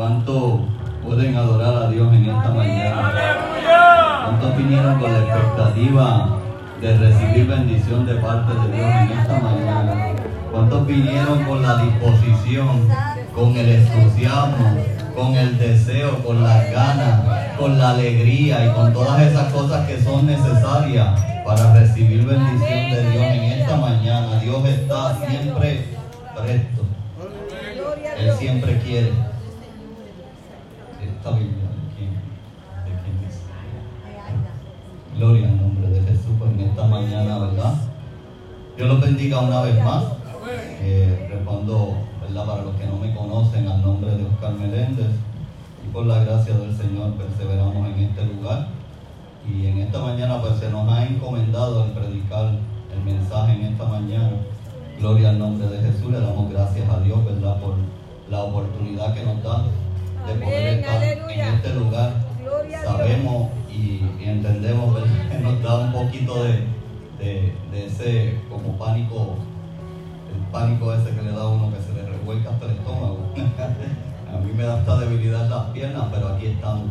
¿Cuánto pueden adorar a Dios en esta mañana? ¿Cuántos vinieron con la expectativa de recibir bendición de parte de Dios en esta mañana? ¿Cuántos vinieron con la disposición, con el entusiasmo, con el deseo, con las ganas, con la alegría y con todas esas cosas que son necesarias para recibir bendición de Dios en esta mañana? Dios está siempre presto. Él siempre quiere. Esta Biblia, ¿de quién, de quién dice? Gloria al nombre de Jesús pues, en esta mañana, ¿verdad? Dios los bendiga una vez más. Eh, respondo, ¿verdad? Para los que no me conocen, al nombre de Oscar Meléndez. Y por la gracia del Señor perseveramos en este lugar. Y en esta mañana pues se nos ha encomendado el predicar el mensaje en esta mañana. Gloria al nombre de Jesús. Le damos gracias a Dios, ¿verdad? Por la oportunidad que nos da de poder estar en este lugar. Sabemos y, entendemos que nos da un poquito de, de, ese como pánico, el pánico ese que le da a uno que se le revuelca hasta el estómago. a mí me da esta debilidad en las piernas, pero aquí estamos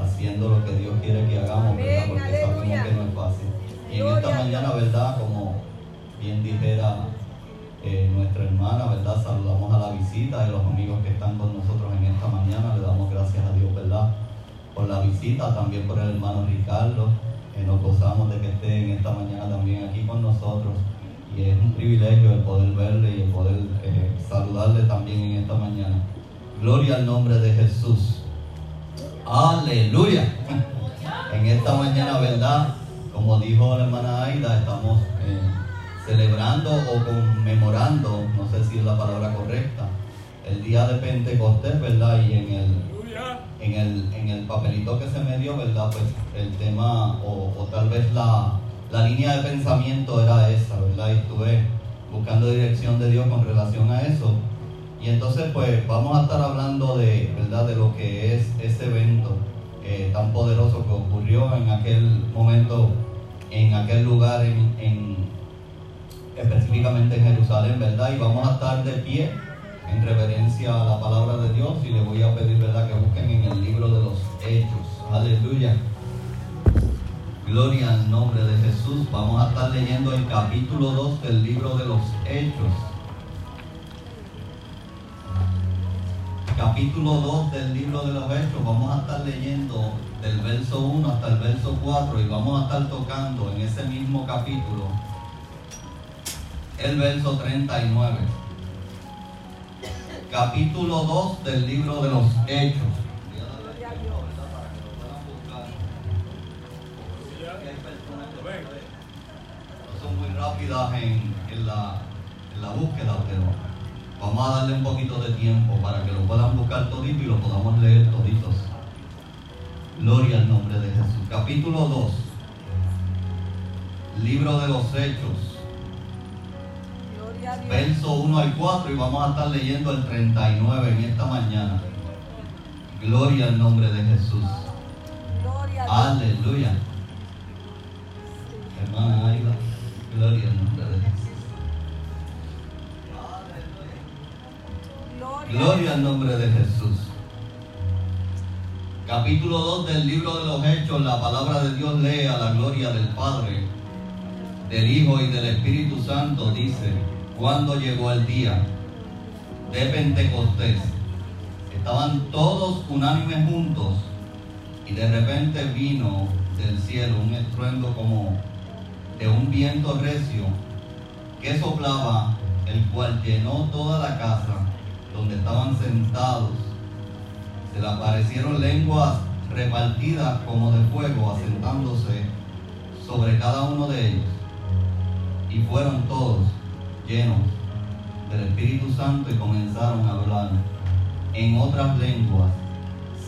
haciendo lo que Dios quiere que hagamos, ¿verdad? Porque sabemos que no es fácil. Y en esta mañana, ¿verdad? Como bien dijera eh, nuestra hermana, ¿verdad? Saludamos a la visita y los amigos que están con nosotros en también por el hermano Ricardo. nos gozamos de que esté en esta mañana también aquí con nosotros. Y es un privilegio el poder verle y el poder eh, saludarle también en esta mañana. Gloria al nombre de Jesús. Aleluya. En esta mañana, ¿verdad? Como dijo la hermana Aida, estamos... Eh, celebrando o conmemorando, no sé si es la palabra correcta, el día de Pentecostés, ¿verdad? Y en el, en el, en el papelito que se me dio, ¿verdad? Pues el tema, o, tal vez la, la, línea de pensamiento era esa, ¿verdad? Y estuve buscando dirección de Dios con relación a eso. Y entonces, pues vamos a estar hablando de, ¿verdad? De lo que es ese evento eh, tan poderoso que ocurrió en aquel momento, en aquel lugar, en específicamente en Jerusalén, ¿verdad? Y vamos a estar de pie en reverencia a la palabra de Dios y le voy a pedir, ¿verdad?, que busquen en el libro de los Hechos. Aleluya. Gloria al nombre de Jesús. Vamos a estar leyendo el capítulo 2 del libro de los Hechos. Capítulo 2 del libro de los Hechos. Vamos a estar leyendo del verso 1 hasta el verso 4 y vamos a estar tocando en ese mismo capítulo el verso 39. Capítulo 2 del libro de los Hechos. Son muy rápidas en, la, en la búsqueda, pero vamos a darle un poquito de tiempo para que lo puedan buscar todito y lo podamos leer toditos. Gloria al nombre de Jesús. Capítulo 2. Libro de los Hechos verso 1 al 4 y vamos a estar leyendo el 39 en esta mañana. Gloria al nombre de Jesús. Aleluya. Hermana Aida, gloria al nombre de Jesús. Gloria al nombre de Jesús. Capítulo 2 del libro de los Hechos, la palabra de Dios lee a la gloria del Padre, del Hijo y del Espíritu Santo, dice, cuando llegó el día de Pentecostés, estaban todos unánimes juntos y de repente vino del cielo un estruendo como de un viento recio que soplaba, el cual llenó toda la casa donde estaban sentados. Se le aparecieron lenguas repartidas como de fuego, asentándose sobre cada uno de ellos. Y fueron todos llenos del Espíritu Santo y comenzaron a hablar en otras lenguas,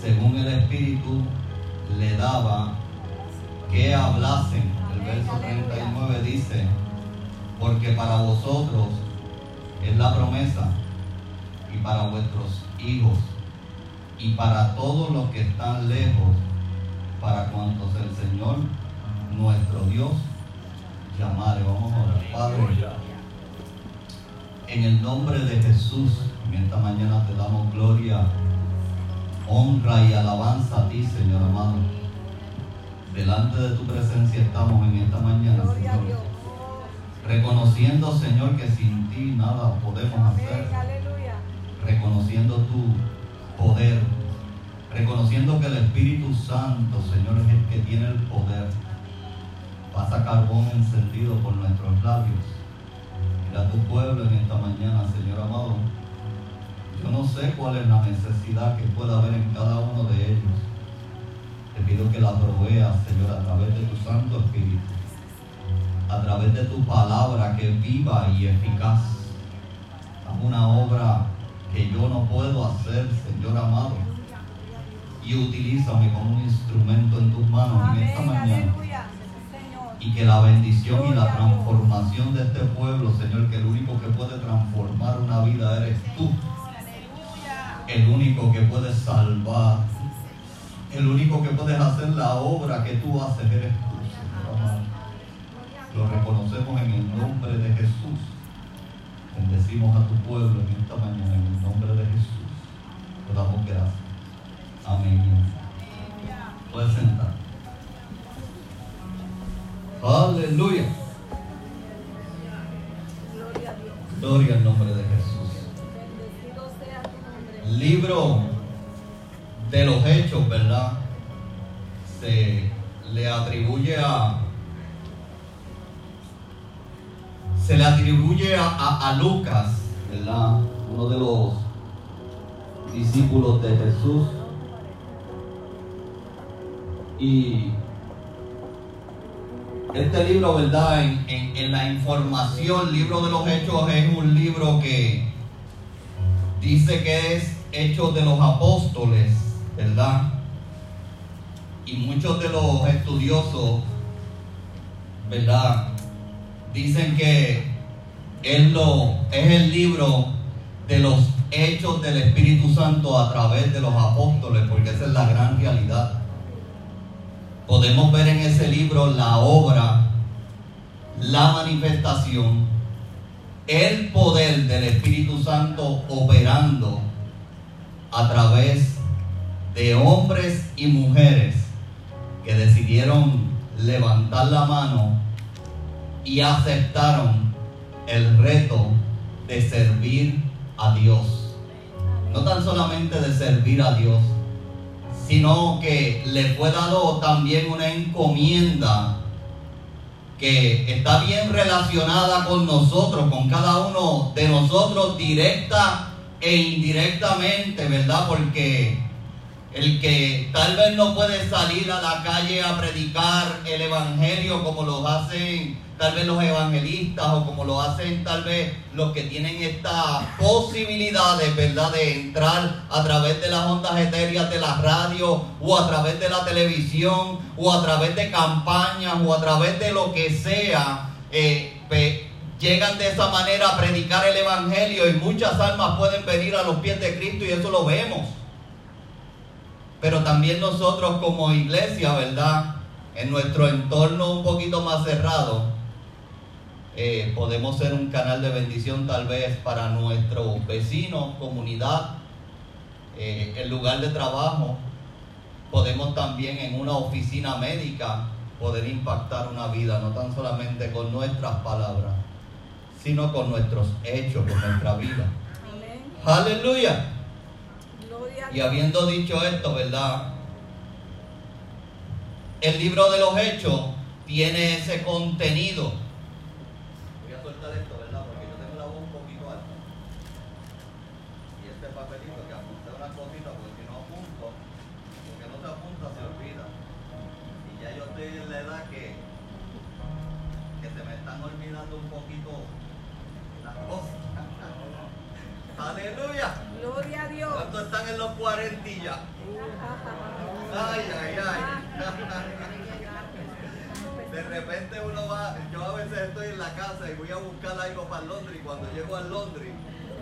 según el Espíritu le daba que hablasen. El verso 39 dice, porque para vosotros es la promesa y para vuestros hijos y para todos los que están lejos, para cuantos el Señor nuestro Dios llamare. Vamos a orar. Padre. En el nombre de Jesús, en esta mañana te damos gloria honra y alabanza a ti, Señor amado. Delante de tu presencia estamos en esta mañana, Señor. Reconociendo, Señor, que sin ti nada podemos hacer. Reconociendo tu poder. Reconociendo que el Espíritu Santo, Señor, es el que tiene el poder. Pasa carbón encendido por nuestros labios. Mira tu pueblo en esta mañana, Señor amado yo no sé cuál es la necesidad que pueda haber en cada uno de ellos. Te pido que la proveas, Señor, a través de tu Santo Espíritu, a través de tu palabra que es viva y eficaz. Haz una obra que yo no puedo hacer, Señor amado. Y utilízame como un instrumento en tus manos en esta mañana. Y que la bendición y la transformación de este pueblo, Señor, que el único que puede transformar una vida eres tú el único que puede salvar, el único que puede hacer la obra que tú haces eres tú, Señor Lo reconocemos en el nombre de Jesús. Bendecimos a tu pueblo en esta mañana en el nombre de Jesús. Te damos gracias. Amén. Libro, ¿verdad? En, en, la información, libro de los hechos es un libro que dice que es Hechos de los Apóstoles, ¿verdad? Y muchos de los estudiosos, ¿verdad? Dicen que es, lo, es el libro de los hechos del Espíritu Santo a través de los apóstoles, porque esa es la gran realidad. Podemos ver en ese libro la obra, la manifestación, el poder del Espíritu Santo operando a través de hombres y mujeres que decidieron levantar la mano y aceptaron el reto de servir a Dios. No tan solamente de servir a Dios, sino que le fue dado también una encomienda que está bien relacionada con nosotros, con cada uno de nosotros directa e indirectamente, ¿verdad? Porque el que tal vez no puede salir a la calle a predicar el Evangelio como lo hacen tal vez los evangelistas o como lo hacen tal vez los que tienen esta posibilidad de verdad de entrar a través de las ondas etéreas de la radio o a través de la televisión o a través de campañas o a través de lo que sea eh, llegan de esa manera a predicar el Evangelio y muchas almas pueden venir a los pies de Cristo y eso lo vemos. Pero también nosotros como iglesia, ¿verdad? En nuestro entorno un poquito más cerrado, eh, podemos ser un canal de bendición tal vez para nuestros vecinos, comunidad, eh, el lugar de trabajo. Podemos también en una oficina médica poder impactar una vida, no tan solamente con nuestras palabras, sino con nuestros hechos, con nuestra vida. Aleluya. Y habiendo dicho esto, ¿verdad? El libro de los hechos tiene ese contenido. Que apunté una cosita, porque si no apunto, porque no se apunta, se olvida. Y ya yo estoy en la edad que, que se me están olvidando un poquito Aleluya. Gloria a Dios. ¿Cuántos están en los cuarentillas? Ay, ay, ay. De repente uno va, yo a veces estoy en la casa y voy a buscar algo para Londres y cuando llego a Londres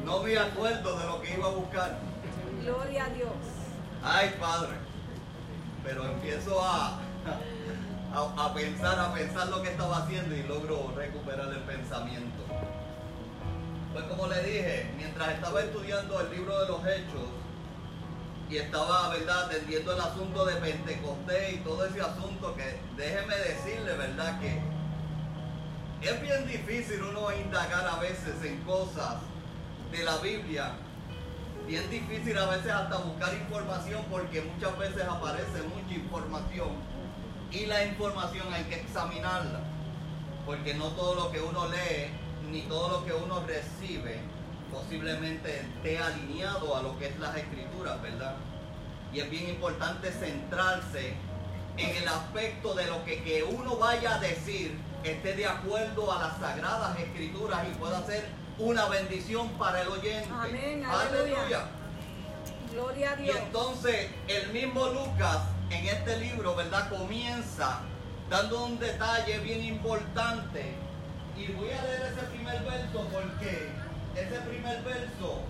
no me acuerdo de lo que iba a buscar. Gloria a Dios. Ay, Padre. Pero empiezo a, a, a pensar, a pensar lo que estaba haciendo y logro recuperar el pensamiento. Pues como le dije, mientras estaba estudiando el libro de los hechos, y estaba, ¿verdad?, atendiendo el asunto de Pentecostés y todo ese asunto que déjeme decirle, ¿verdad?, que es bien difícil uno indagar a veces en cosas de la Biblia. Bien difícil a veces hasta buscar información porque muchas veces aparece mucha información y la información hay que examinarla porque no todo lo que uno lee ni todo lo que uno recibe posiblemente esté alineado a lo que es las escrituras, ¿verdad? Y es bien importante centrarse en el aspecto de lo que, que uno vaya a decir esté de acuerdo a las sagradas escrituras y pueda ser una bendición para el oyente. Amén, aleluya. aleluya. Gloria a Y Dios. entonces el mismo Lucas en este libro, ¿verdad? Comienza dando un detalle bien importante. Y voy a leer ese primer verso porque ese primer verso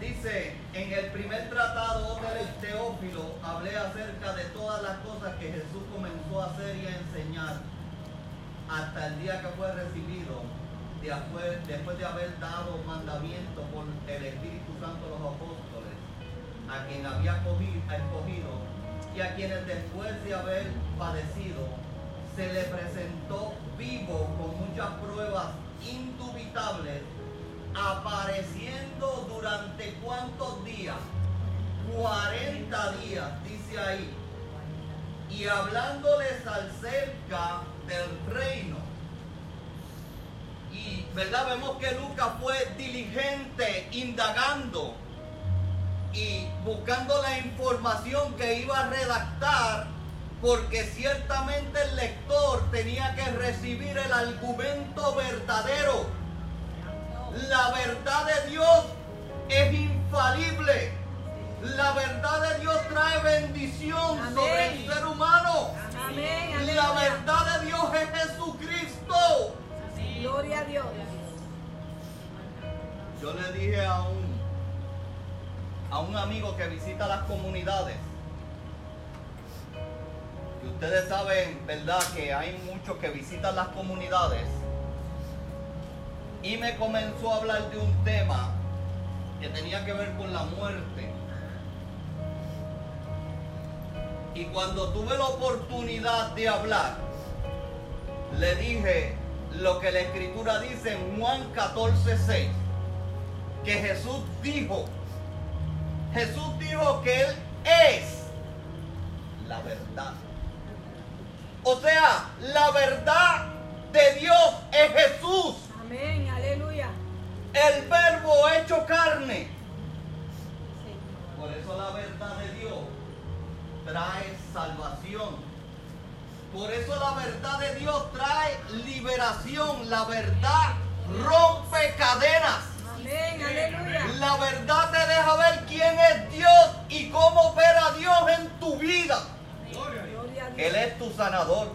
dice, en el primer tratado de Teófilo hablé acerca de todas las cosas que Jesús comenzó a hacer y a enseñar hasta el día que fue recibido, después, de haber dado mandamiento por el Espíritu Santo a los apóstoles, a quien había cogi- escogido y a quienes después de haber padecido, se le presentó vivo con muchas pruebas indubitables, apareciendo durante cuántos días? 40 días, dice ahí, y hablándoles acerca del reino. Y, ¿verdad? Vemos que Lucas fue diligente, indagando y buscando la información que iba a redactar, porque ciertamente el lector tenía que recibir el argumento verdadero. La verdad de Dios es infalible. La verdad de Dios trae bendición Amén. sobre el ser humano. Amén, La verdad de Dios es Jesucristo. Gloria a Dios. Yo le dije a un, a un amigo que visita las comunidades, que ustedes saben, ¿verdad?, que hay muchos que visitan las comunidades, y me comenzó a hablar de un tema que tenía que ver con la muerte. Y cuando tuve la oportunidad de hablar, le dije lo que la escritura dice en Juan 14, 6 que Jesús dijo, Jesús dijo que Él es la verdad. O sea, la verdad de Dios es Jesús, Amén, aleluya. el verbo hecho carne. Por eso la verdad de Dios trae salvación. Por eso la verdad de Dios trae liberación. La verdad rompe cadenas. Amén, aleluya. La verdad te deja ver quién es Dios y cómo opera Dios en tu vida. Él es tu sanador.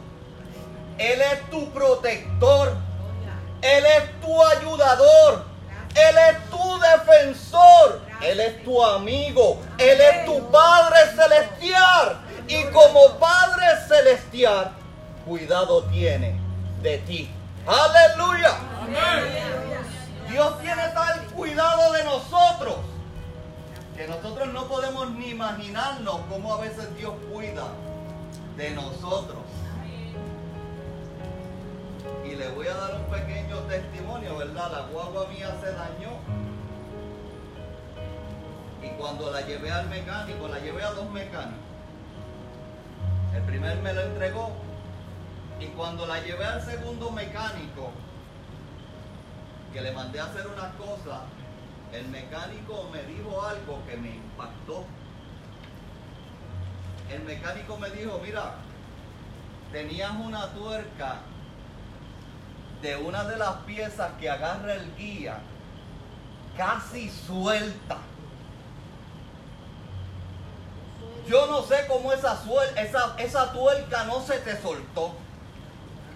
Él es tu protector. Él es tu ayudador. Él es tu defensor. Él es tu amigo. Él es tu Padre celestial. Y como Padre celestial, cuidado tiene de ti. Aleluya. Dios tiene tal cuidado de nosotros que nosotros no podemos ni imaginarnos cómo a veces Dios cuida de nosotros. Y le voy a dar un pequeño testimonio, ¿verdad? La guagua mía se dañó. Y cuando la llevé al mecánico, la llevé a dos mecánicos. El primer me lo entregó. Y cuando la llevé al segundo mecánico, que le mandé a hacer unas cosas, el mecánico me dijo algo que me impactó. El mecánico me dijo, mira, tenías una tuerca de una de las piezas que agarra el guía casi suelta. Yo no sé cómo esa, suel- esa, esa tuerca no se te soltó.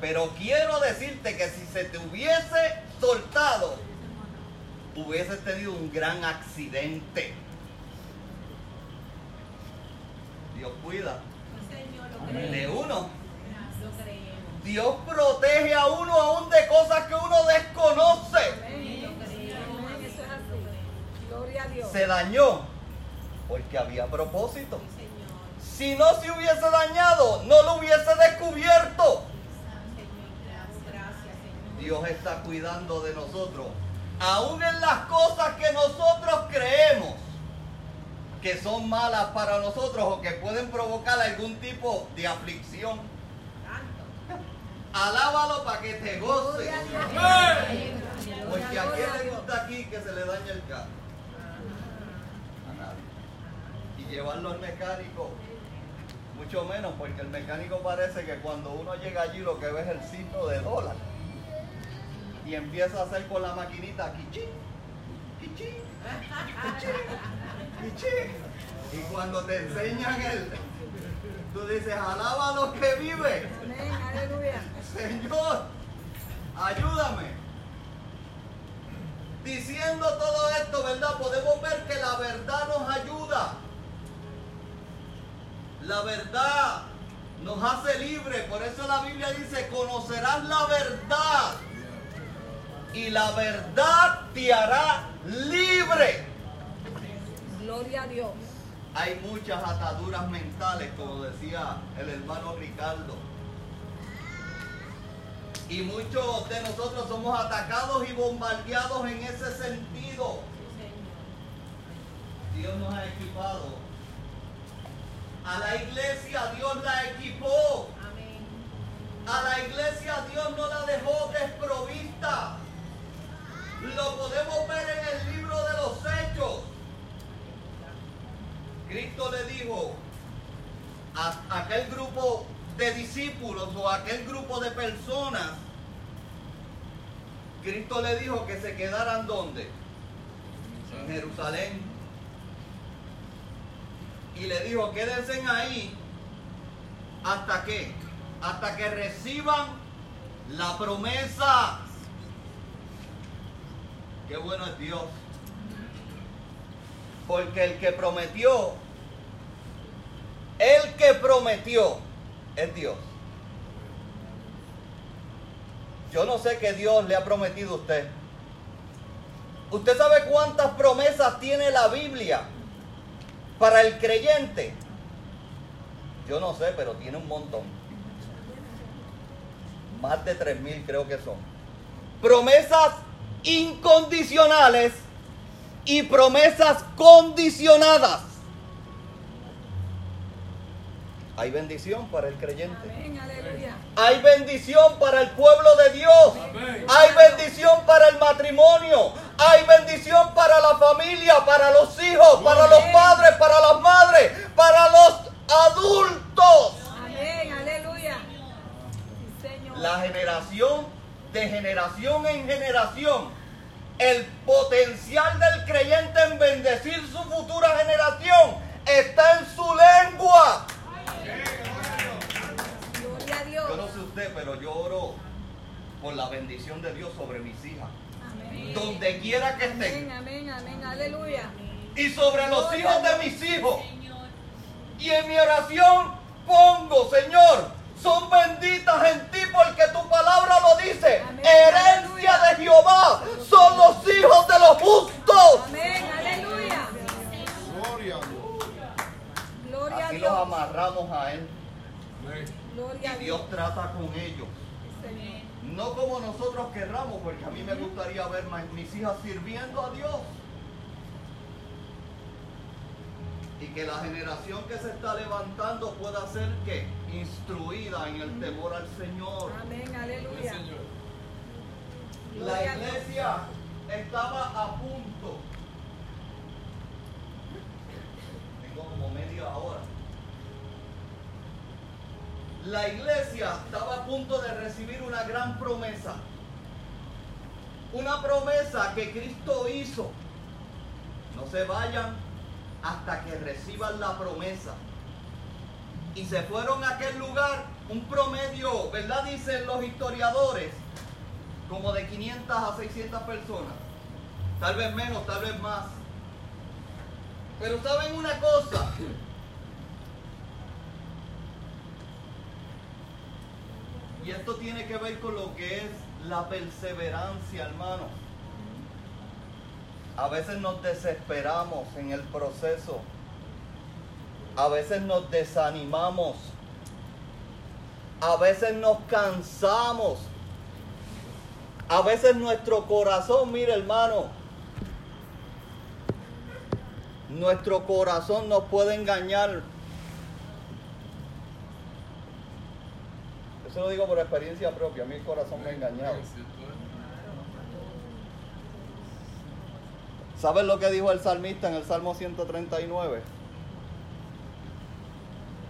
Pero quiero decirte que si se te hubiese soltado, hubieses tenido un gran accidente. Dios cuida de uno. Dios protege a uno aún de cosas que uno desconoce. Amén. Amén, eso es así. Gloria a Dios. Se dañó. Porque había propósito. Si no se hubiese dañado, no lo hubiese descubierto. Dios está cuidando de nosotros. Aún en las cosas que nosotros creemos que son malas para nosotros o que pueden provocar algún tipo de aflicción. Alábalo para que te goce. Porque a quién le gusta aquí que se le dañe el carro. A nadie. Y llevarlo al mecánico, mucho menos, porque el mecánico parece que cuando uno llega allí lo que ve es el signo de dólar. Y empieza a hacer con la maquinita quichín, quichín, quichín, quichín. Y cuando te enseñan el, tú dices, alaba a los que vive. Amén, aleluya. Señor, ayúdame. Diciendo todo esto, ¿verdad? Podemos ver que la verdad nos ayuda. La verdad nos hace libre. Por eso la Biblia dice, conocerás la verdad. Y la verdad te hará libre. Gloria a Dios. Hay muchas ataduras mentales, como decía el hermano Ricardo. Y muchos de nosotros somos atacados y bombardeados en ese sentido. Dios nos ha equipado. A la iglesia Dios la equipó. A la iglesia Dios no la dejó desprovista. Lo podemos ver en el libro de los hechos. Cristo le dijo a aquel grupo de discípulos o a aquel grupo de personas, Cristo le dijo que se quedaran donde? En Jerusalén. Y le dijo, quédense ahí hasta que, hasta que reciban la promesa. Qué bueno es Dios. Porque el que prometió, el que prometió es Dios. Yo no sé qué Dios le ha prometido a usted. ¿Usted sabe cuántas promesas tiene la Biblia para el creyente? Yo no sé, pero tiene un montón. Más de 3.000 creo que son. Promesas incondicionales y promesas condicionadas. Hay bendición para el creyente. Amén, aleluya. Hay bendición para el pueblo de Dios. Hay bendición para el matrimonio. Hay bendición para la familia, para los hijos, para los padres, para las madres, para los adultos. Amén, aleluya. La generación de generación en generación. El potencial del creyente en bendecir su futura generación está en su lengua. Gloria a Dios. Yo no sé usted, pero yo oro por la bendición de Dios sobre mis hijas. Amén. Donde quiera que Amén, estén. amén, amén, aleluya. Y sobre los hijos de mis hijos. Y en mi oración pongo, Señor, son benditas en ti porque tu palabra lo dice. Amén. Herencia de Jehová son los hijos de los justos. Amén, Gloria a Él. Gloria a Y Dios. Trata con ellos. No como nosotros querramos, porque a mí me gustaría ver mis hijas sirviendo a Dios. Y que la generación que se está levantando pueda ser que instruida en el temor al Señor. Amén, aleluya. La iglesia estaba a punto. Tengo como media hora. La iglesia estaba a punto de recibir una gran promesa. Una promesa que Cristo hizo. No se vayan hasta que reciban la promesa. Y se fueron a aquel lugar, un promedio, ¿verdad? Dicen los historiadores, como de 500 a 600 personas. Tal vez menos, tal vez más. Pero saben una cosa. Y esto tiene que ver con lo que es la perseverancia, hermano. A veces nos desesperamos en el proceso A veces nos desanimamos. A veces nos cansamos. A veces nuestro corazón, mire hermano, nuestro corazón nos puede engañar. Eso lo digo por experiencia propia, a mí el corazón me ha engañado. ¿Sabes lo que dijo el salmista en el Salmo 139?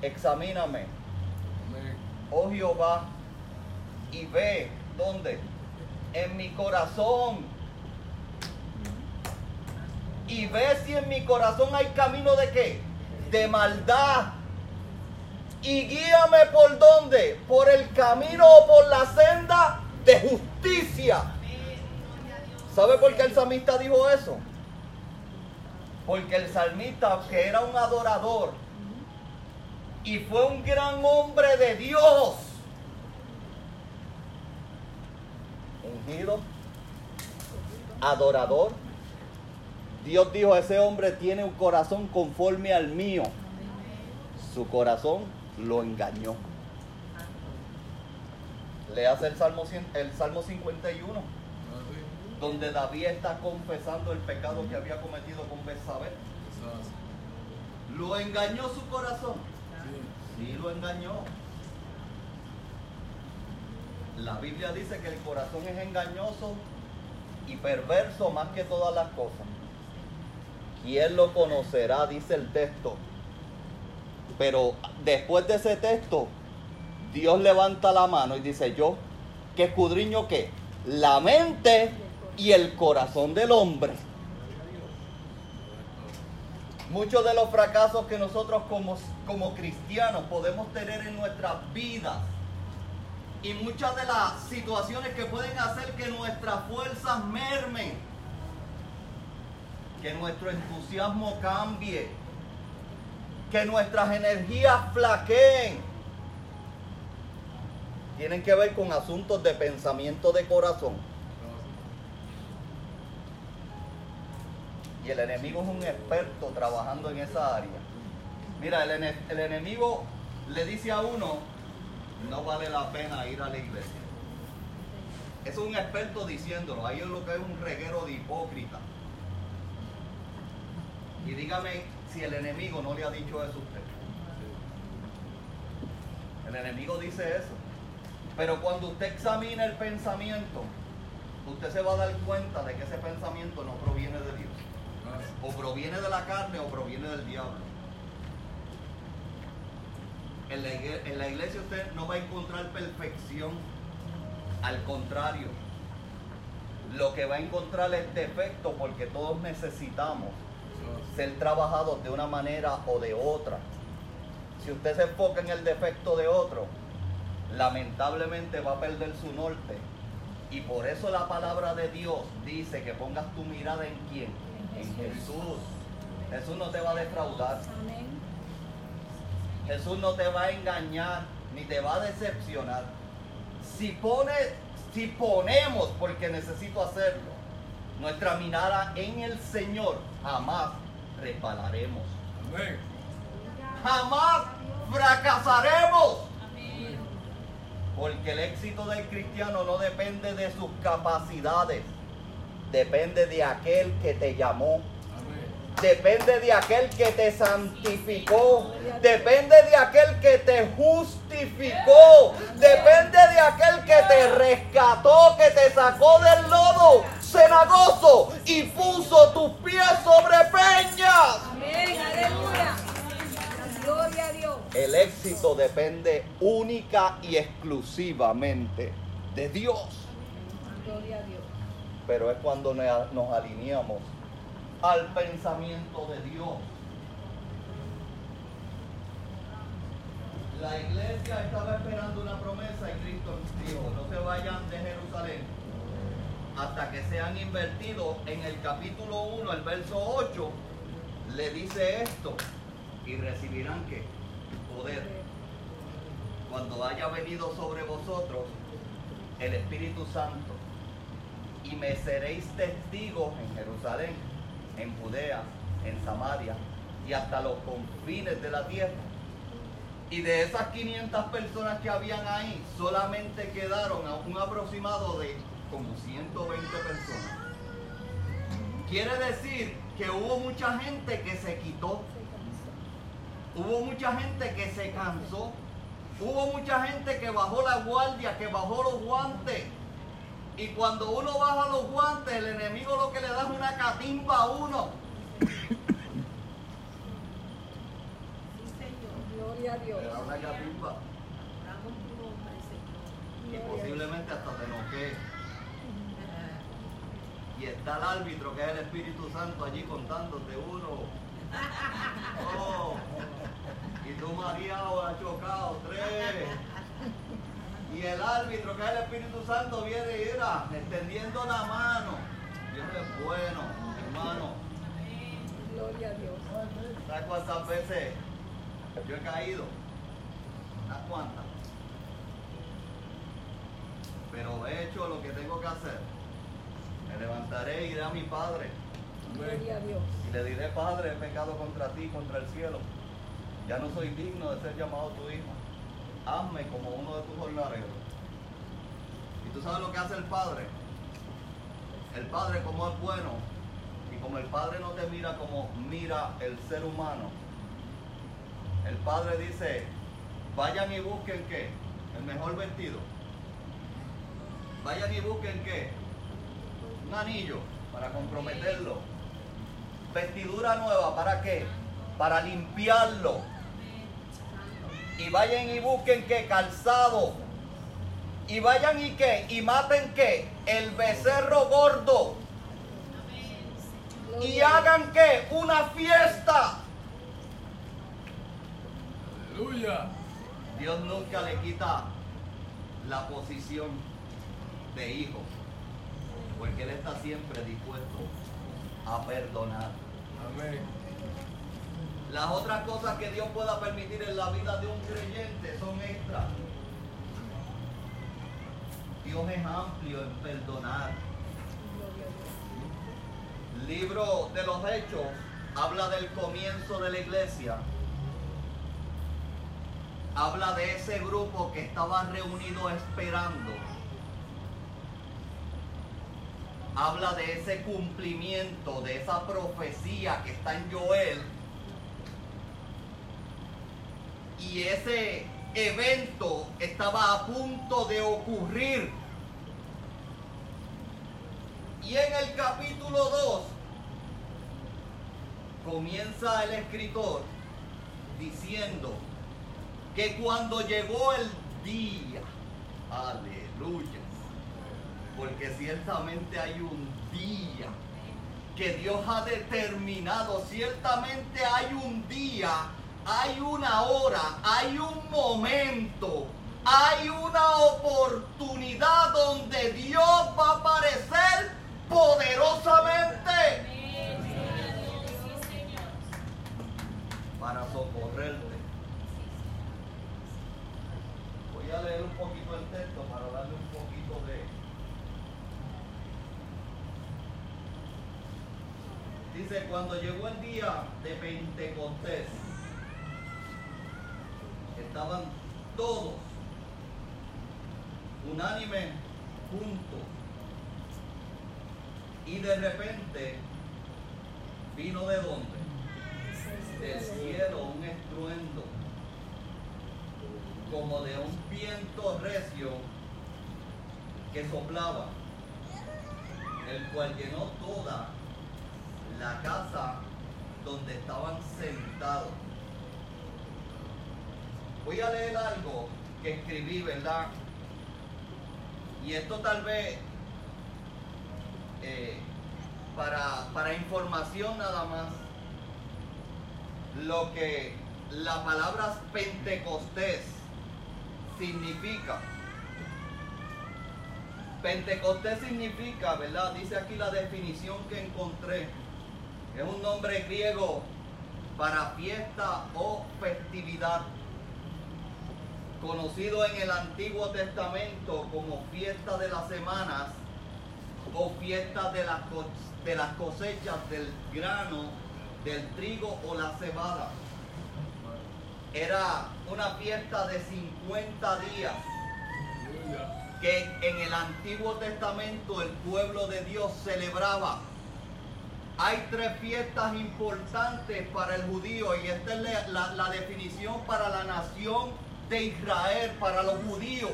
Examíname, oh Jehová, y ve dónde? En mi corazón. Y ve si en mi corazón hay camino de qué? De maldad. Y guíame por dónde? Por el camino o por la senda de justicia. ¿Sabe por qué el salmista dijo eso? Porque el salmista, que era un adorador y fue un gran hombre de Dios, ungido, adorador, Dios dijo, ese hombre tiene un corazón conforme al mío. Su corazón lo engañó. Le hace el Salmo, el Salmo 51 donde David está confesando el pecado que había cometido con Betsabé. ¿Lo engañó su corazón? Sí, lo engañó. La Biblia dice que el corazón es engañoso y perverso más que todas las cosas. ¿Quién lo conocerá? Dice el texto. Pero después de ese texto, Dios levanta la mano y dice, yo, ¿qué escudriño qué? La mente y el corazón del hombre. Muchos de los fracasos que nosotros como, como cristianos podemos tener en nuestras vidas y muchas de las situaciones que pueden hacer que nuestras fuerzas mermen, que nuestro entusiasmo cambie, que nuestras energías flaqueen, tienen que ver con asuntos de pensamiento de corazón. Y el enemigo es un experto trabajando en esa área. Mira, el, el enemigo le dice a uno, no vale la pena ir a la iglesia. Es un experto diciéndolo. Ahí es lo que es un reguero de hipócrita. Y dígame si el enemigo no le ha dicho eso a usted. El enemigo dice eso. Pero cuando usted examina el pensamiento, usted se va a dar cuenta de que ese pensamiento no proviene de Dios. O proviene de la carne o proviene del diablo. En la, en la iglesia usted no va a encontrar perfección. Al contrario, lo que va a encontrar es defecto porque todos necesitamos ser trabajados de una manera o de otra. Si usted se enfoca en el defecto de otro, lamentablemente va a perder su norte. Y por eso la palabra de Dios dice que pongas tu mirada en quién? En Jesús. Jesús no te va a defraudar. Jesús no te va a engañar ni te va a decepcionar. Si pone, si ponemos, porque necesito hacerlo, nuestra mirada en el Señor, jamás resbalaremos. Jamás fracasaremos. Porque el éxito del cristiano no depende de sus capacidades, depende de aquel que te llamó. Depende de aquel que te santificó. Depende de aquel que te justificó. Depende de aquel que te rescató, que te sacó del lodo cenagoso y puso tus pies sobre peñas. Amén, aleluya. Gloria a Dios. El éxito depende única y exclusivamente de Dios. Gloria a Dios. Pero es cuando nos alineamos al pensamiento de Dios. La iglesia estaba esperando una promesa y Cristo dijo, no se vayan de Jerusalén hasta que sean invertidos en el capítulo 1, el verso 8, le dice esto, y recibirán que poder cuando haya venido sobre vosotros el Espíritu Santo y me seréis testigos en Jerusalén, en Judea, en Samaria y hasta los confines de la tierra. Y de esas 500 personas que habían ahí, solamente quedaron a un aproximado de como 120 personas. Quiere decir que hubo mucha gente que se quitó. Hubo mucha gente que se cansó. Hubo mucha gente que bajó la guardia, que bajó los guantes. Y cuando uno baja los guantes, el enemigo lo que le da es una catimba a uno. Gloria a Dios. Le da una catimba. Y posiblemente hasta te noquee. Y está el árbitro, que es el Espíritu Santo, allí contándote uno. Oh. Y tú mareado, has chocado, tres. Y el árbitro, que es el Espíritu Santo, viene y irá extendiendo la mano. Dios es bueno, hermano. Gloria a Dios. ¿Sabes cuántas veces yo he caído? ¿Unas cuantas? Pero he hecho lo que tengo que hacer. Me levantaré y iré a mi Padre. Gloria a Dios. Y le diré, Padre, he pecado contra ti, contra el cielo. Ya no soy digno de ser llamado tu hijo. Hazme como uno de tus jornaleros. ¿Y tú sabes lo que hace el Padre? El Padre como es bueno y como el Padre no te mira como mira el ser humano. El Padre dice, vayan y busquen qué? El mejor vestido. Vayan y busquen qué? Un anillo para comprometerlo. Vestidura nueva, ¿para qué? Para limpiarlo. Y vayan y busquen qué? Calzado. Y vayan y qué? Y maten qué? El becerro gordo. Y hagan qué? Una fiesta. Aleluya. Dios nunca le quita la posición de hijo, porque Él está siempre dispuesto a perdonar. Amén. Las otras cosas que Dios pueda permitir en la vida de un creyente son extras. Dios es amplio en perdonar. Libro de los Hechos habla del comienzo de la iglesia. Habla de ese grupo que estaba reunido esperando. Habla de ese cumplimiento, de esa profecía que está en Joel. Y ese evento estaba a punto de ocurrir. Y en el capítulo 2 comienza el escritor diciendo que cuando llegó el día, aleluya, porque ciertamente hay un día que Dios ha determinado, ciertamente hay un día, hay una hora, hay un momento, hay una oportunidad donde Dios va a aparecer poderosamente para socorrerte. Voy a leer un poquito el texto para darle un poquito de... Dice, cuando llegó el día de Pentecostés, estaban todos unánime juntos. Y de repente vino de dónde? Del cielo un estruendo, como de un viento recio que soplaba, el cual llenó toda la casa donde estaban sentados. Voy a leer algo que escribí, ¿verdad? Y esto tal vez eh, para, para información nada más, lo que la palabra Pentecostés significa. Pentecostés significa, ¿verdad? Dice aquí la definición que encontré. Es un nombre griego para fiesta o festividad conocido en el Antiguo Testamento como fiesta de las semanas o fiesta de las, de las cosechas del grano del trigo o la cebada. Era una fiesta de 50 días que en el Antiguo Testamento el pueblo de Dios celebraba. Hay tres fiestas importantes para el judío y esta es la, definición para la nación de Israel, para los judíos.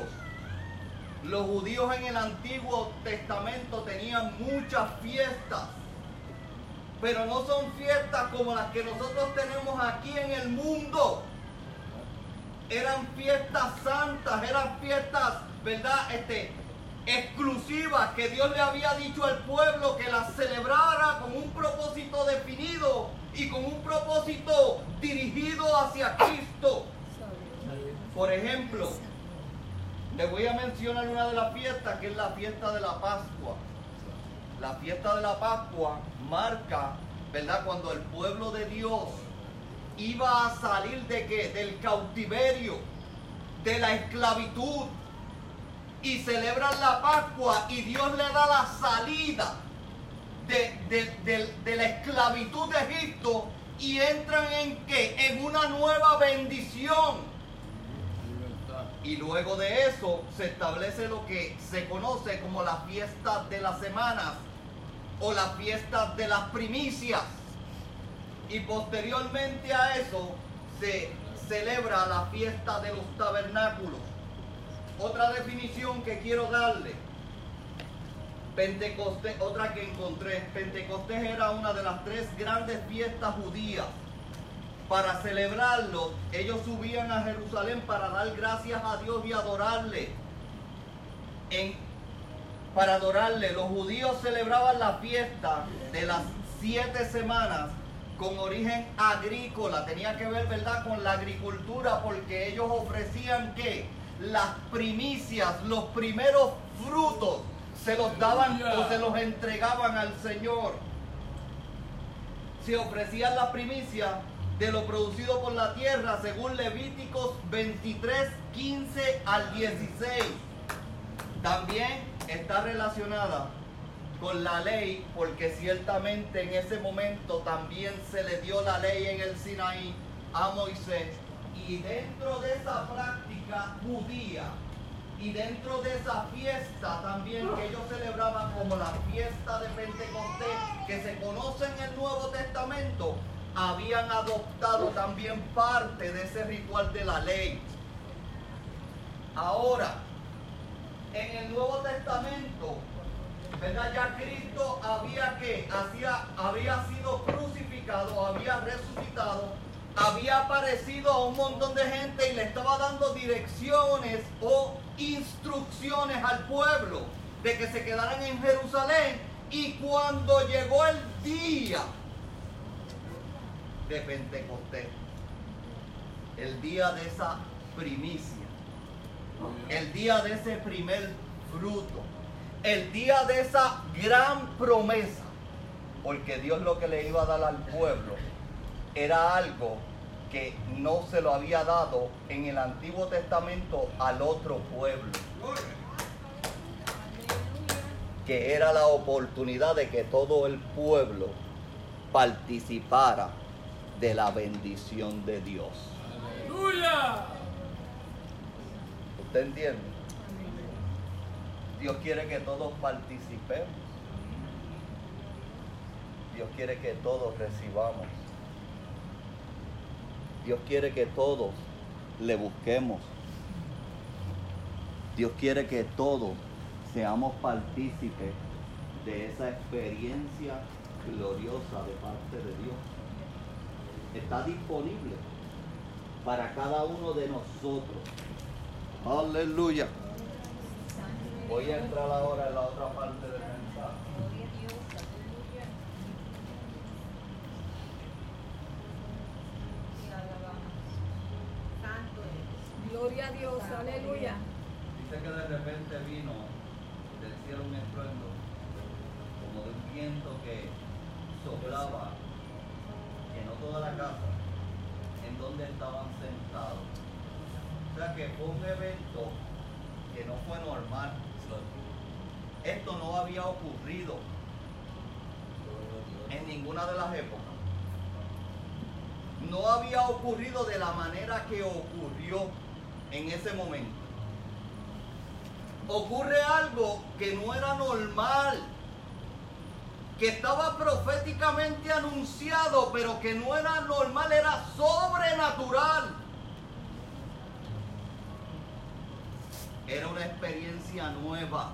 Los judíos en el Antiguo Testamento tenían muchas fiestas, pero no son fiestas como las que nosotros tenemos aquí en el mundo eran fiestas santas, eran fiestas, ¿verdad? Este, exclusivas que Dios le había dicho al pueblo que las celebrara con un propósito definido y con un propósito dirigido hacia Cristo. Por ejemplo, le voy a mencionar una de las fiestas que es la fiesta de la Pascua. La fiesta de la Pascua marca, ¿verdad? Cuando el pueblo de Dios iba a salir de qué? Del cautiverio, de la esclavitud. Y celebran la Pascua y Dios le da la salida de, de- de- de la esclavitud de Egipto y entran en qué? En una nueva bendición. Y luego de eso se establece lo que se conoce como la fiesta de las semanas o la fiesta de las primicias. Y posteriormente a eso se celebra la fiesta de los tabernáculos. Otra definición que quiero darle. Pentecostés, otra que encontré. Pentecostés era una de las tres grandes fiestas judías. Para celebrarlo, ellos subían a Jerusalén para dar gracias a Dios y adorarle. En, para adorarle, los judíos celebraban la fiesta de las siete semanas con origen agrícola. Tenía que ver, ¿verdad?, con la agricultura, porque ellos ofrecían que las primicias, los primeros frutos, se los daban o se los entregaban al Señor se ofrecían las primicias de lo producido por la tierra según Levíticos 23, 15 al 16. También está relacionada con la ley porque ciertamente en ese momento también se le dio la ley en el Sinaí a Moisés y dentro de esa práctica judía y dentro de esa fiesta también que ellos celebraban como la fiesta de Pentecostés, que se conoce en el Nuevo Testamento, habían adoptado también parte de ese ritual de la ley. Ahora, en el Nuevo Testamento, ¿verdad? Ya Cristo había que, hacía, había sido crucificado, había resucitado, había aparecido a un montón de gente y le estaba dando direcciones o instrucciones al pueblo de que se quedaran en Jerusalén. Y cuando llegó el día de Pentecostés, el día de esa primicia, el día de ese primer fruto, el día de esa gran promesa, porque Dios lo que le iba a dar al pueblo era algo que no se lo había dado en el Antiguo Testamento al otro pueblo, que era la oportunidad de que todo el pueblo participara de la bendición de Dios. Aleluya. ¿Usted entiende? Dios quiere que todos participemos. Dios quiere que todos recibamos. Dios quiere que todos le busquemos. Dios quiere que todos seamos partícipes de esa experiencia gloriosa de parte de Dios. Está disponible para cada uno de nosotros. Aleluya. Voy a entrar ahora en la otra parte del mensaje. Gloria a Dios, aleluya. Dice que de repente vino del cielo un estruendo, como de un viento que soplaba, llenó toda la casa en donde estaban sentados. O sea que fue un evento que no fue normal. Esto no había ocurrido en ninguna de las épocas. no había de la manera que ocurrió en ese momento. Ocurre algo que no era normal, que estaba proféticamente anunciado, pero que no era normal, era sobrenatural. Era una experiencia nueva,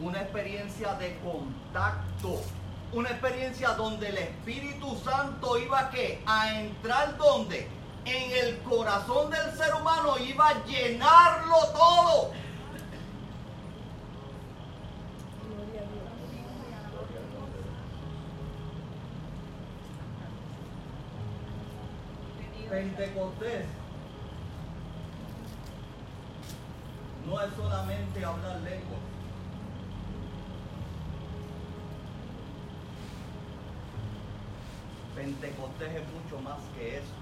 una experiencia de contacto, una experiencia donde el Espíritu Santo iba ¿qué? a entrar donde? En el corazón del ser humano iba a llenarlo todo. Pentecostés no es solamente hablar lenguas. Pentecostés es mucho más que eso.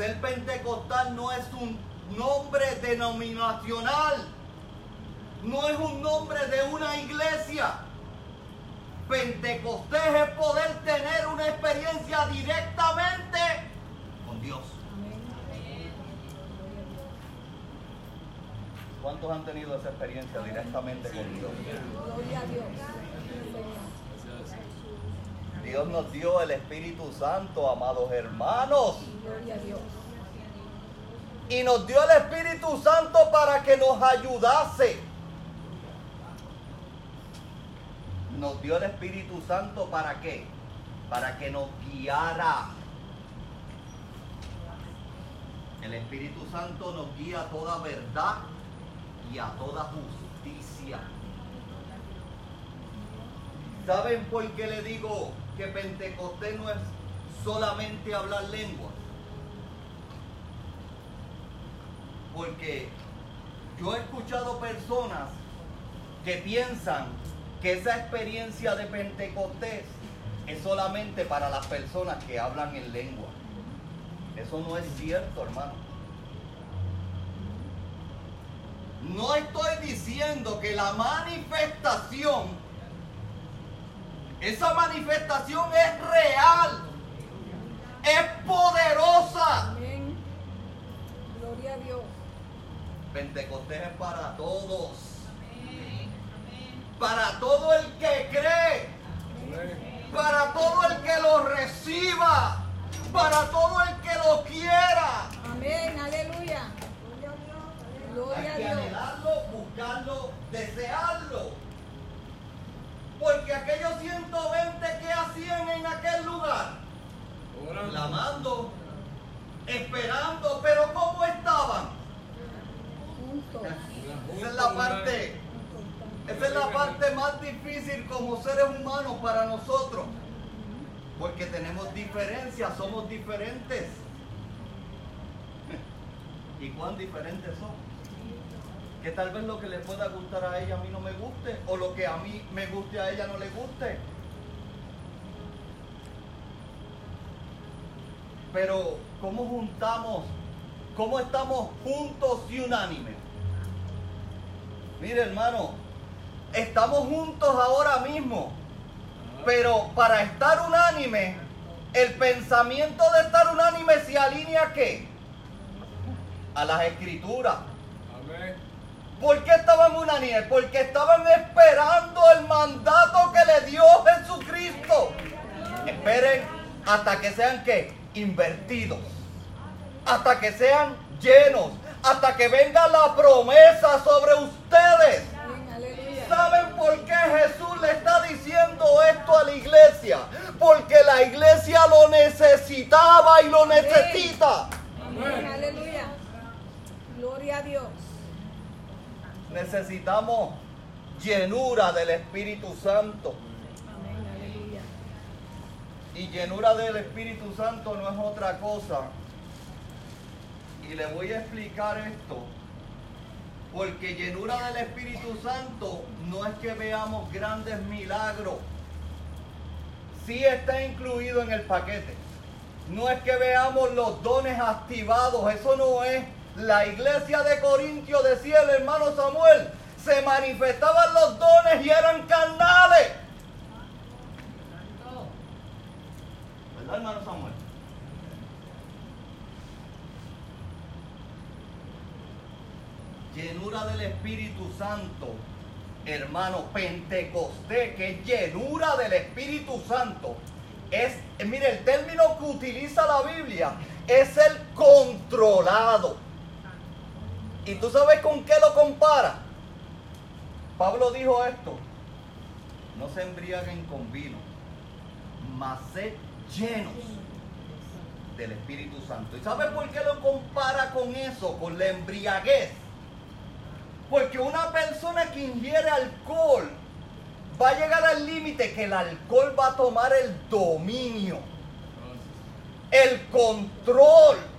Ser pentecostal no es un nombre denominacional, no es un nombre de una iglesia. Pentecostés es poder tener una experiencia directamente con Dios. ¿Cuántos han tenido esa experiencia directamente con Dios? Gloria a Dios. Dios nos dio el Espíritu Santo, amados hermanos. Gloria a Dios. Y nos dio el Espíritu Santo para que nos ayudase. Nos dio el Espíritu Santo para qué? Para que nos guiara. El Espíritu Santo nos guía a toda verdad y a toda justicia. ¿Saben por qué le digo que Pentecostés no es solamente hablar lenguas? Porque yo he escuchado personas que piensan que esa experiencia de Pentecostés es solamente para las personas que hablan en lengua. Eso no es cierto, hermano. No estoy diciendo que la manifestación, esa manifestación es real, es poderosa. Amén. Gloria a Dios. Pentecostés es para todos. Para todo el que cree. Para todo el que lo reciba. Para todo el que lo quiera. Amén. Aleluya. Hay Gloria a que Dios. anhelarlo, buscarlo, desearlo. Porque aquellos 120 que hacían en aquel lugar, clamando, esperando, pero ¿cómo estaban? Juntos. Esa es la parte, esa es la parte más difícil como seres humanos para nosotros. Porque tenemos diferencias, somos diferentes. ¿Y cuán diferentes somos? Que tal vez lo que le pueda gustar a ella a mí no me guste, o lo que a mí me guste a ella no le guste. Pero, ¿cómo juntamos? ¿Cómo estamos juntos y unánimes? Mire, hermano, estamos juntos ahora mismo, pero para estar unánime, el pensamiento de estar unánime se alinea a qué? A las escrituras. ¿Por qué estaban unánimes? Porque estaban esperando el mandato que le dio Jesucristo. Esperen hasta que sean qué? Invertidos. Hasta que sean llenos. Hasta que venga la promesa sobre ustedes. ¿Saben por qué Jesús le está diciendo esto a la iglesia? Porque la iglesia lo necesitaba y lo necesita. Amén. Aleluya. Gloria a Dios. Necesitamos llenura del Espíritu Santo. Y llenura del Espíritu Santo no es otra cosa. Y le voy a explicar esto. Porque llenura del Espíritu Santo no es que veamos grandes milagros. Sí está incluido en el paquete. No es que veamos los dones activados. Eso no es. La iglesia de Corintio decía el hermano Samuel. Se manifestaban los dones y eran carnales. ¿Verdad, hermano Samuel? Llenura del Espíritu Santo, hermano, Pentecostés, que es llenura del Espíritu Santo. Es, mire, el término que utiliza la Biblia es el controlado. ¿Y tú sabes con qué lo compara? Pablo dijo esto, no se embriaguen con vino, mas sed llenos del Espíritu Santo. ¿Y sabes por qué lo compara con eso, con la embriaguez? Porque una persona que ingiere alcohol va a llegar al límite que el alcohol va a tomar el dominio, el control.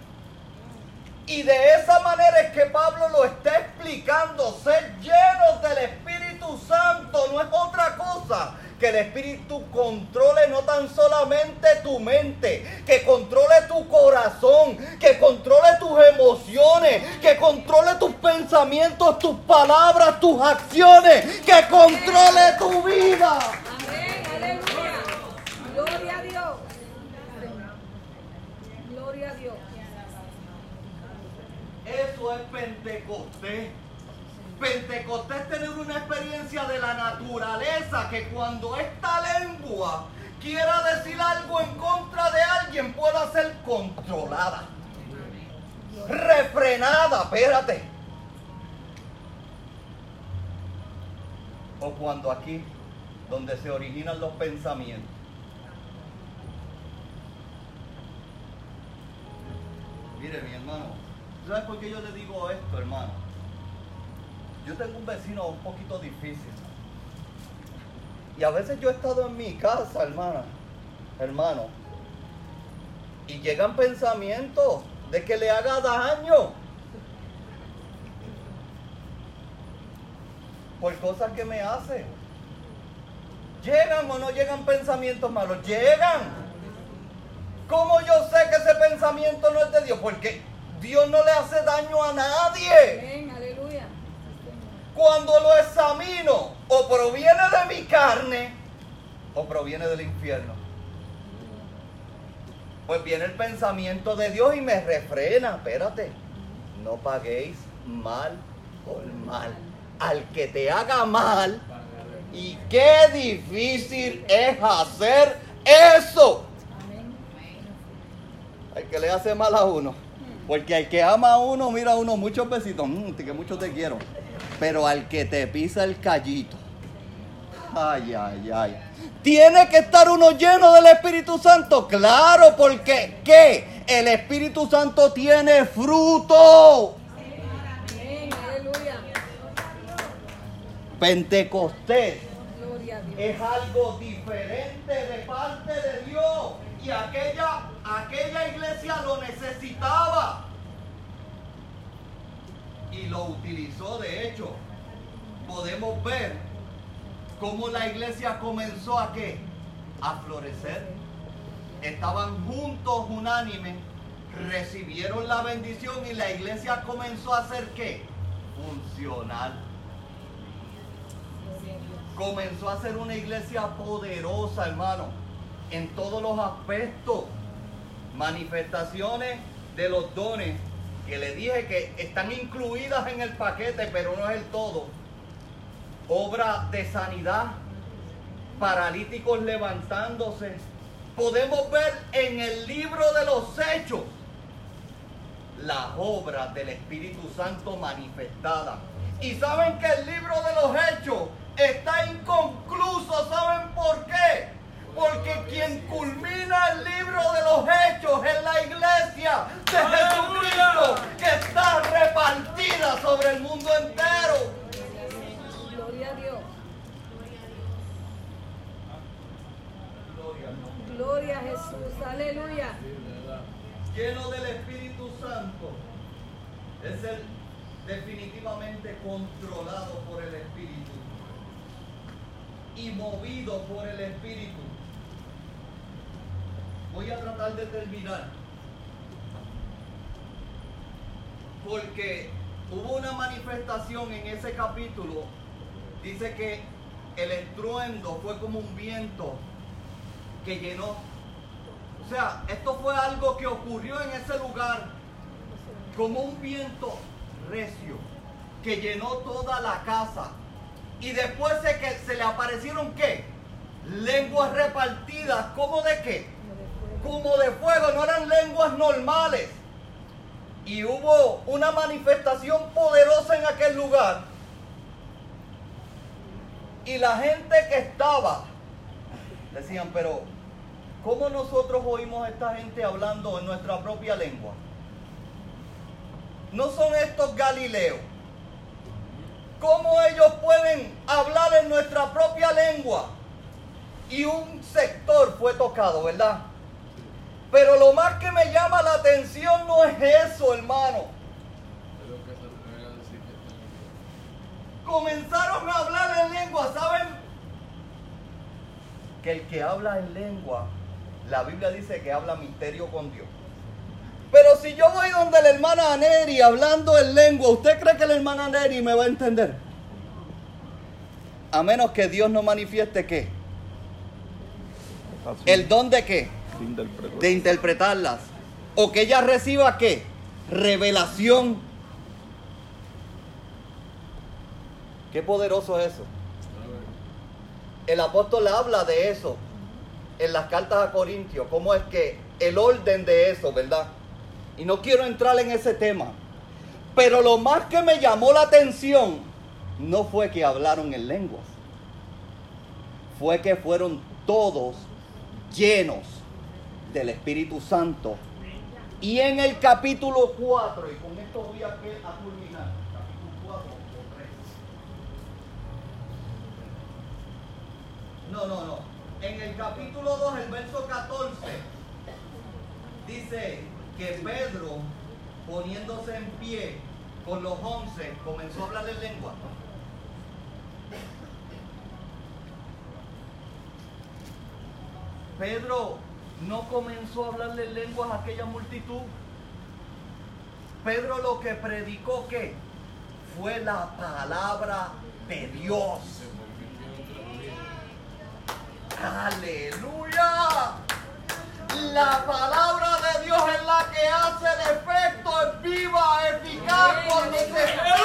Y de esa manera es que Pablo lo está explicando. Ser llenos del Espíritu Santo no es otra cosa que el Espíritu controle no tan solamente tu mente, que controle tu corazón, que controle tus emociones, que controle tus pensamientos, tus palabras, tus acciones, que controle tu vida. Amén, aleluya. Gloria a Dios. Gloria a Dios. Eso es Pentecostés. Pentecostés tener una experiencia de la naturaleza que cuando esta lengua quiera decir algo en contra de alguien pueda ser controlada, refrenada, espérate. O cuando aquí, donde se originan los pensamientos. Mire, mi hermano, ¿sabes por qué yo le digo esto, hermano? Yo tengo un vecino un poquito difícil. Y a veces yo he estado en mi casa, hermana, hermano, y llegan pensamientos de que le haga daño. Por cosas que me hace. ¿Llegan o no llegan pensamientos malos? Llegan. ¿Cómo yo sé que ese pensamiento no es de Dios? Porque Dios no le hace daño a nadie. Amén, aleluya. Cuando lo examino, o proviene de mi carne, o proviene del infierno. Pues viene el pensamiento de Dios y me refrena. Espérate, no paguéis mal por mal. Al que te haga mal, y qué difícil es hacer eso. Al que le hace mal a uno. Porque al que ama a uno, mira a uno muchos besitos, mm, que mucho te quiero. Pero al que te pisa el callito. Ay, ay, ay. ¿Tiene que estar uno lleno del Espíritu Santo? Claro, porque ¿qué? El Espíritu Santo tiene fruto. Amén, aleluya. Pentecostés es algo diferente de parte de Dios. Y aquella, aquella iglesia lo necesitaba. Y lo utilizó, de hecho. Podemos ver cómo la iglesia comenzó a qué? A florecer. Estaban juntos, unánimes, recibieron la bendición y la iglesia comenzó a ser qué? Funcional comenzó a ser una iglesia poderosa, hermano, en todos los aspectos. Manifestaciones de los dones que le dije que están incluidas en el paquete, pero no es el todo. Obra de sanidad, paralíticos levantándose. Podemos ver en el libro de los hechos las obras del Espíritu Santo manifestadas. Y saben que el libro de los hechos está inconcluso. ¿Saben por qué? Porque quien culmina el libro de los hechos es la iglesia de Jesucristo que está repartida sobre el mundo entero. Gloria a Dios. Gloria a Jesús. Aleluya. Lleno del Espíritu Santo es el definitivamente controlado por el Espíritu y movido por el Espíritu. Voy a tratar de terminar. Porque hubo una manifestación en ese capítulo. Dice que el estruendo fue como un viento que llenó O sea, esto fue algo que ocurrió en ese lugar como un viento recio que llenó toda la casa. Y después de que se le aparecieron qué? Lenguas repartidas, ¿cómo de qué? Como de fuego, no eran lenguas normales. Y hubo una manifestación poderosa en aquel lugar. Y la gente que estaba decían, pero ¿cómo nosotros oímos a esta gente hablando en nuestra propia lengua? No son estos galileos. ¿Cómo ellos pueden hablar en nuestra propia lengua? Y un sector fue tocado, ¿verdad? Pero lo más que me llama la atención no es eso, hermano. Pero que se atreven a decir que están en Comenzaron a hablar en lengua, ¿saben? Que el que habla en lengua, la Biblia dice que habla misterio con Dios. Pero si yo voy donde la hermana Neri hablando en lengua, ¿usted cree que la hermana Neri me va a entender? A menos que Dios no manifieste qué. El don de qué? De interpretarlas. O que ella reciba qué? Revelación. Qué poderoso es eso. El apóstol habla de eso en las cartas a Corintios, cómo es que el orden de eso, ¿verdad? Y no quiero entrar en ese tema. Pero lo más que me llamó la atención no fue que hablaron en lenguas. Fue que fueron todos llenos del Espíritu Santo. Y en el capítulo 4, y con esto voy a, a culminar, capítulo 4 o 3. No, no, no. En el capítulo 2, el verso 14, dice que Pedro, poniéndose en pie con los once, comenzó a hablar en lengua. Pedro no comenzó a hablarle en lenguas a aquella multitud. Pedro lo que predicó que fue la palabra de Dios. Aleluya. La palabra de Dios es la que hace el efecto, es viva, eficaz cuando se está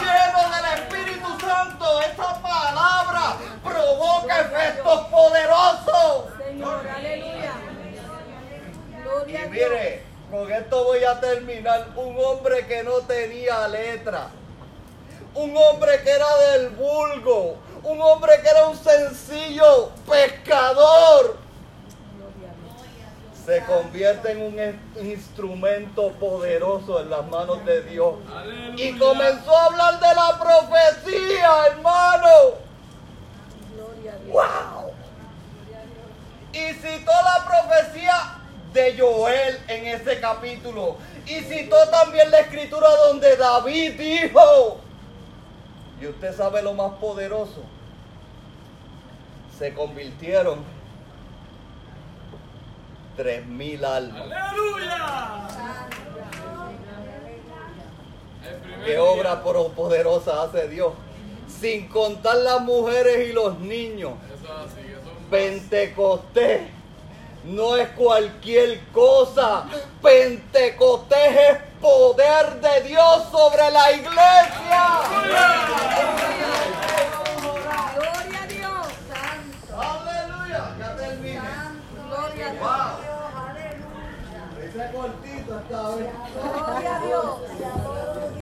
lleno del Espíritu Santo. Esa palabra provoca efectos poderosos. Señor, aleluya. Gloria a Y Dios. Mire, con esto voy a terminar. Un hombre que no tenía letra. Un hombre que era del vulgo. Un hombre que era un sencillo pescador. Gloria a Dios. Se convierte en un in- instrumento poderoso en las manos de Dios. Aleluya. Y comenzó a hablar de la profecía, hermano. Gloria a Dios. ¡Wow! Y citó la profecía de Joel en ese capítulo. Y citó también la escritura donde David dijo. Y usted sabe lo más poderoso. Se convirtieron tres mil almas. Aleluya. Qué obra poderosa hace Dios. Sin contar las mujeres y los niños. Pentecostés no es cualquier cosa. Pentecostés es poder de Dios sobre la iglesia. Gloria a Dios. Santo. Aleluya. Ya terminé. Gloria a Dios. Wow. Ese cortito esta vez.